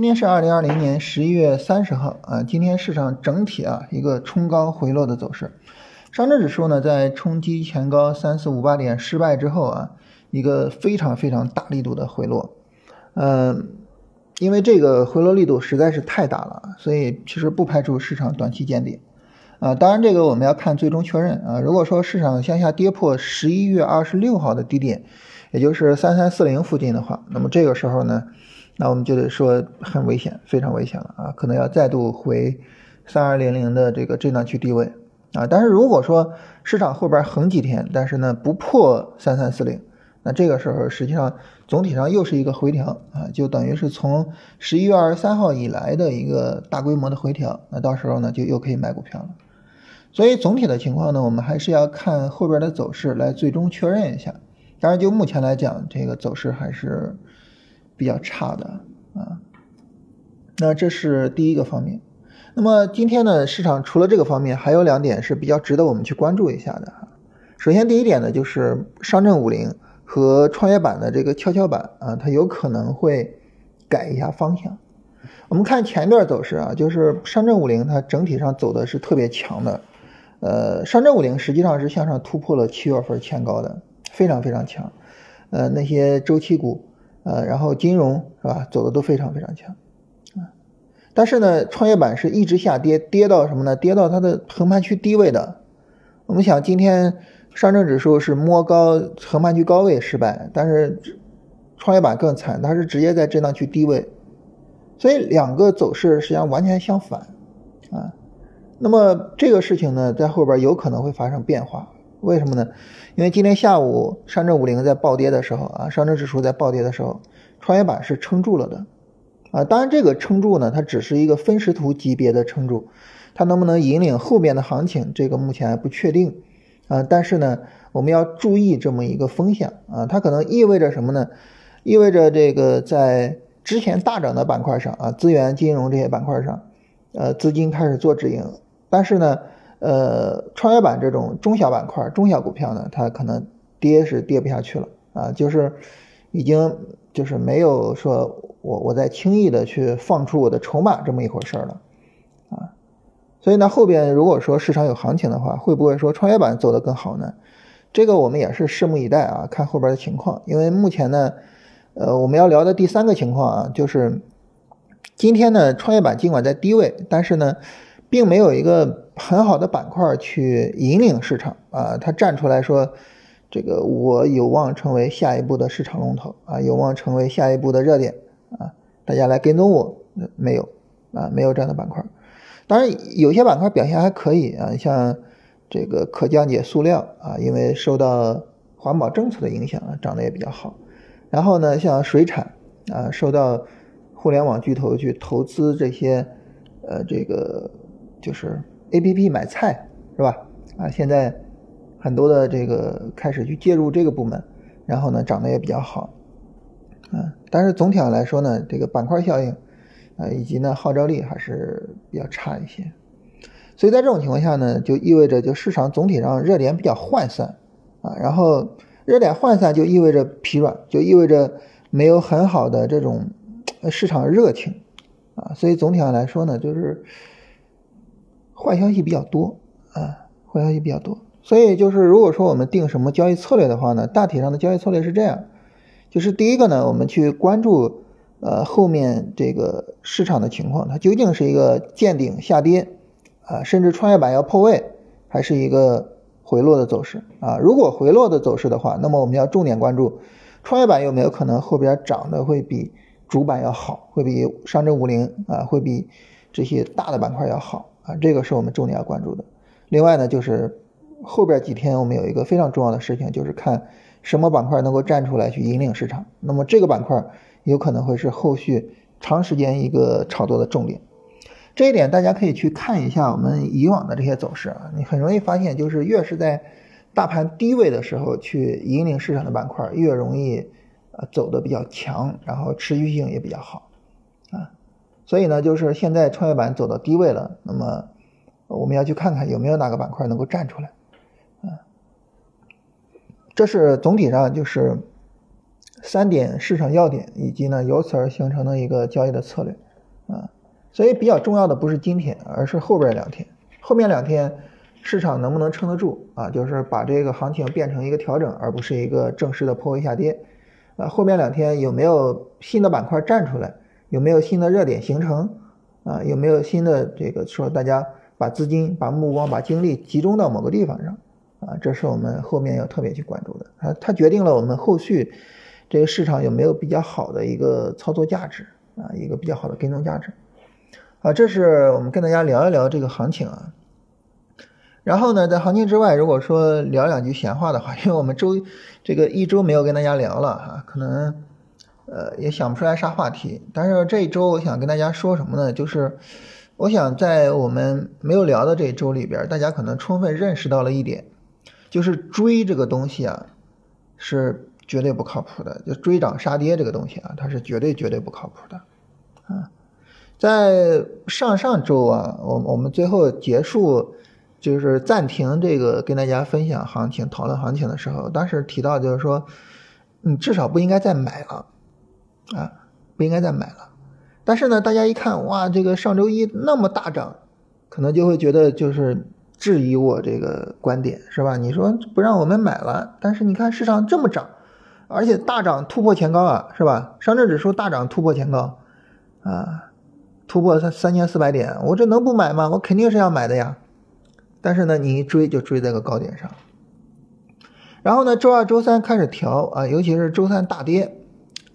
今天是二零二零年十一月三十号啊，今天市场整体啊一个冲高回落的走势，上证指数呢在冲击前高三四五八点失败之后啊，一个非常非常大力度的回落，嗯，因为这个回落力度实在是太大了，所以其实不排除市场短期见底啊，当然这个我们要看最终确认啊，如果说市场向下跌破十一月二十六号的低点，也就是三三四零附近的话，那么这个时候呢。那我们就得说很危险，非常危险了啊！可能要再度回三二零零的这个震荡区低位啊。但是如果说市场后边横几天，但是呢不破三三四零，那这个时候实际上总体上又是一个回调啊，就等于是从十一月二十三号以来的一个大规模的回调。那到时候呢就又可以买股票了。所以总体的情况呢，我们还是要看后边的走势来最终确认一下。当然就目前来讲，这个走势还是。比较差的啊，那这是第一个方面。那么今天呢，市场除了这个方面，还有两点是比较值得我们去关注一下的哈。首先，第一点呢，就是上证五零和创业板的这个跷跷板啊，它有可能会改一下方向。我们看前段走势啊，就是上证五零它整体上走的是特别强的，呃，上证五零实际上是向上突破了七月份前高的，非常非常强。呃，那些周期股。呃，然后金融是吧，走的都非常非常强，啊，但是呢，创业板是一直下跌，跌到什么呢？跌到它的横盘区低位的。我们想，今天上证指数是摸高横盘区高位失败，但是创业板更惨，它是直接在震荡区低位，所以两个走势实际上完全相反，啊，那么这个事情呢，在后边有可能会发生变化。为什么呢？因为今天下午上证五零在暴跌的时候啊，上证指数在暴跌的时候，创业板是撑住了的，啊，当然这个撑住呢，它只是一个分时图级别的撑住，它能不能引领后面的行情，这个目前还不确定，啊，但是呢，我们要注意这么一个风险啊，它可能意味着什么呢？意味着这个在之前大涨的板块上啊，资源、金融这些板块上，呃，资金开始做止盈，但是呢。呃，创业板这种中小板块、中小股票呢，它可能跌是跌不下去了啊，就是已经就是没有说我我在轻易的去放出我的筹码这么一回事了啊，所以呢，后边如果说市场有行情的话，会不会说创业板走得更好呢？这个我们也是拭目以待啊，看后边的情况。因为目前呢，呃，我们要聊的第三个情况啊，就是今天呢，创业板尽管在低位，但是呢。并没有一个很好的板块去引领市场啊，它站出来说，这个我有望成为下一步的市场龙头啊，有望成为下一步的热点啊，大家来跟踪我，没有啊，没有这样的板块。当然，有些板块表现还可以啊，像这个可降解塑料啊，因为受到环保政策的影响啊，涨得也比较好。然后呢，像水产啊，受到互联网巨头去投资这些呃这个。就是 A P P 买菜是吧？啊，现在很多的这个开始去介入这个部门，然后呢涨得也比较好，啊，但是总体上来说呢，这个板块效应啊以及呢号召力还是比较差一些，所以在这种情况下呢，就意味着就市场总体上热点比较涣散啊，然后热点涣散就意味着疲软，就意味着没有很好的这种市场热情啊，所以总体上来说呢，就是。坏消息比较多啊，坏消息比较多，所以就是如果说我们定什么交易策略的话呢，大体上的交易策略是这样，就是第一个呢，我们去关注呃后面这个市场的情况，它究竟是一个见顶下跌啊，甚至创业板要破位，还是一个回落的走势啊？如果回落的走势的话，那么我们要重点关注创业板有没有可能后边涨的会比主板要好，会比上证五零啊，会比这些大的板块要好。这个是我们重点要关注的。另外呢，就是后边几天我们有一个非常重要的事情，就是看什么板块能够站出来去引领市场。那么这个板块有可能会是后续长时间一个炒作的重点。这一点大家可以去看一下我们以往的这些走势啊，你很容易发现，就是越是在大盘低位的时候去引领市场的板块，越容易呃走的比较强，然后持续性也比较好。所以呢，就是现在创业板走到低位了，那么我们要去看看有没有哪个板块能够站出来，啊，这是总体上就是三点市场要点，以及呢由此而形成的一个交易的策略。啊，所以比较重要的不是今天，而是后边两天，后面两天市场能不能撑得住啊？就是把这个行情变成一个调整，而不是一个正式的破位下跌啊。后面两天有没有新的板块站出来？有没有新的热点形成？啊，有没有新的这个说大家把资金、把目光、把精力集中到某个地方上？啊，这是我们后面要特别去关注的。它它决定了我们后续这个市场有没有比较好的一个操作价值啊，一个比较好的跟踪价值。啊，这是我们跟大家聊一聊这个行情啊。然后呢，在行情之外，如果说聊两句闲话的话，因为我们周这个一周没有跟大家聊了啊，可能呃也想不出来啥话题。但是这一周我想跟大家说什么呢？就是我想在我们没有聊的这一周里边，大家可能充分认识到了一点。就是追这个东西啊，是绝对不靠谱的。就追涨杀跌这个东西啊，它是绝对绝对不靠谱的啊。在上上周啊，我我们最后结束就是暂停这个跟大家分享行情、讨论行情的时候，当时提到就是说，你至少不应该再买了啊，不应该再买了。但是呢，大家一看哇，这个上周一那么大涨，可能就会觉得就是。质疑我这个观点是吧？你说不让我们买了，但是你看市场这么涨，而且大涨突破前高啊，是吧？上证指数大涨突破前高，啊，突破三三千四百点，我这能不买吗？我肯定是要买的呀。但是呢，你一追就追在个高点上，然后呢，周二、周三开始调啊，尤其是周三大跌，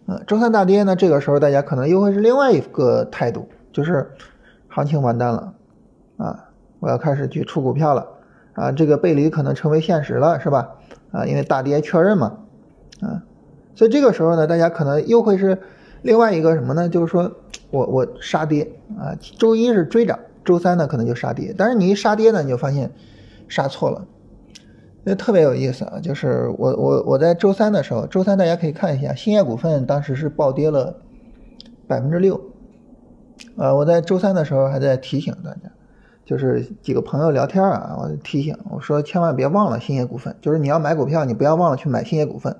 嗯，周三大跌呢，这个时候大家可能又会是另外一个态度，就是行情完蛋了，啊。我要开始去出股票了，啊，这个背离可能成为现实了，是吧？啊，因为大跌确认嘛，啊，所以这个时候呢，大家可能又会是另外一个什么呢？就是说我我杀跌啊，周一是追涨，周三呢可能就杀跌，但是你一杀跌呢，你就发现杀错了，那特别有意思啊！就是我我我在周三的时候，周三大家可以看一下，兴业股份当时是暴跌了百分之六，呃，我在周三的时候还在提醒大家。就是几个朋友聊天啊，我提醒我说千万别忘了兴业股份，就是你要买股票，你不要忘了去买兴业股份，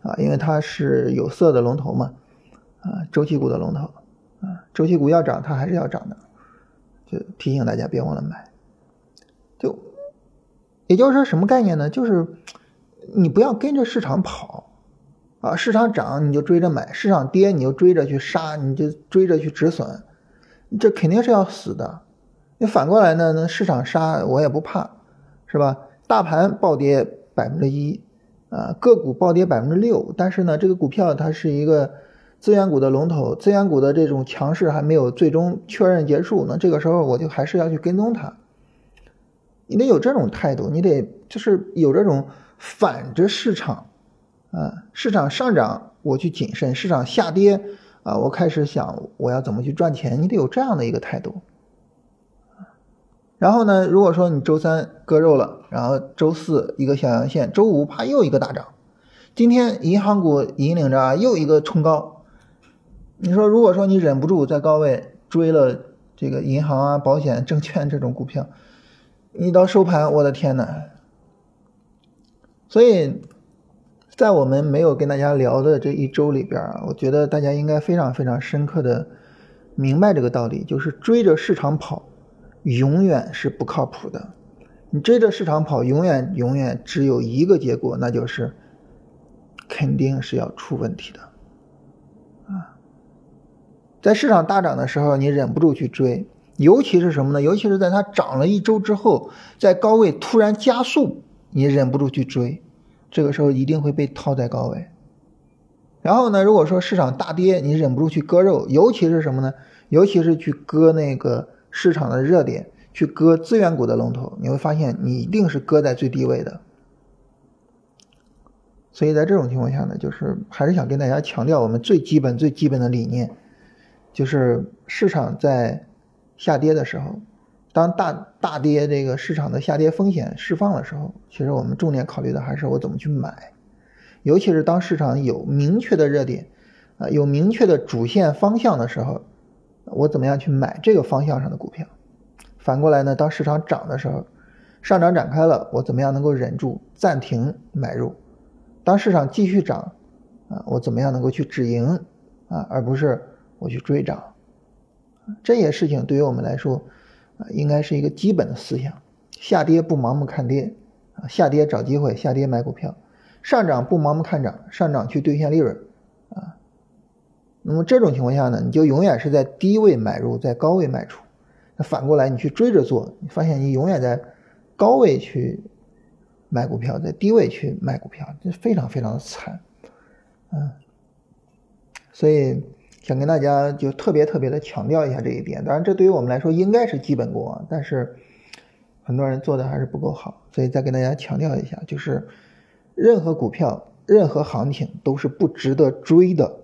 啊，因为它是有色的龙头嘛，啊，周期股的龙头，啊，周期股要涨，它还是要涨的，就提醒大家别忘了买，也就是说什么概念呢？就是你不要跟着市场跑，啊，市场涨你就追着买，市场跌你就追着去杀，你就追着去止损，这肯定是要死的。你反过来呢？那市场杀我也不怕，是吧？大盘暴跌百分之一，啊，个股暴跌百分之六，但是呢，这个股票它是一个资源股的龙头，资源股的这种强势还没有最终确认结束，那这个时候我就还是要去跟踪它。你得有这种态度，你得就是有这种反着市场，啊，市场上涨我去谨慎，市场下跌啊，我开始想我要怎么去赚钱，你得有这样的一个态度。然后呢？如果说你周三割肉了，然后周四一个小阳线，周五啪又一个大涨，今天银行股引领着啊又一个冲高。你说，如果说你忍不住在高位追了这个银行啊、保险、证券这种股票，你到收盘，我的天呐！所以在我们没有跟大家聊的这一周里边啊，我觉得大家应该非常非常深刻的明白这个道理，就是追着市场跑。永远是不靠谱的，你追着市场跑，永远永远只有一个结果，那就是肯定是要出问题的，啊，在市场大涨的时候，你忍不住去追，尤其是什么呢？尤其是在它涨了一周之后，在高位突然加速，你忍不住去追，这个时候一定会被套在高位。然后呢，如果说市场大跌，你忍不住去割肉，尤其是什么呢？尤其是去割那个。市场的热点去割资源股的龙头，你会发现你一定是割在最低位的。所以在这种情况下呢，就是还是想跟大家强调我们最基本最基本的理念，就是市场在下跌的时候，当大大跌这个市场的下跌风险释放的时候，其实我们重点考虑的还是我怎么去买，尤其是当市场有明确的热点，啊有明确的主线方向的时候。我怎么样去买这个方向上的股票？反过来呢？当市场涨的时候，上涨展开了，我怎么样能够忍住暂停买入？当市场继续涨，啊，我怎么样能够去止盈？啊，而不是我去追涨？这些事情对于我们来说啊，应该是一个基本的思想：下跌不盲目看跌啊，下跌找机会，下跌买股票；上涨不盲目看涨，上涨去兑现利润啊。那么这种情况下呢，你就永远是在低位买入，在高位卖出。那反过来，你去追着做，你发现你永远在高位去买股票，在低位去卖股票，这非常非常的惨，嗯。所以想跟大家就特别特别的强调一下这一点。当然，这对于我们来说应该是基本功啊，但是很多人做的还是不够好。所以再跟大家强调一下，就是任何股票、任何行情都是不值得追的。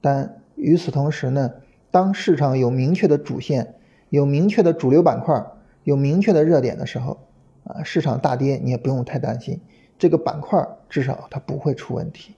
但与此同时呢，当市场有明确的主线、有明确的主流板块、有明确的热点的时候，啊，市场大跌你也不用太担心，这个板块至少它不会出问题。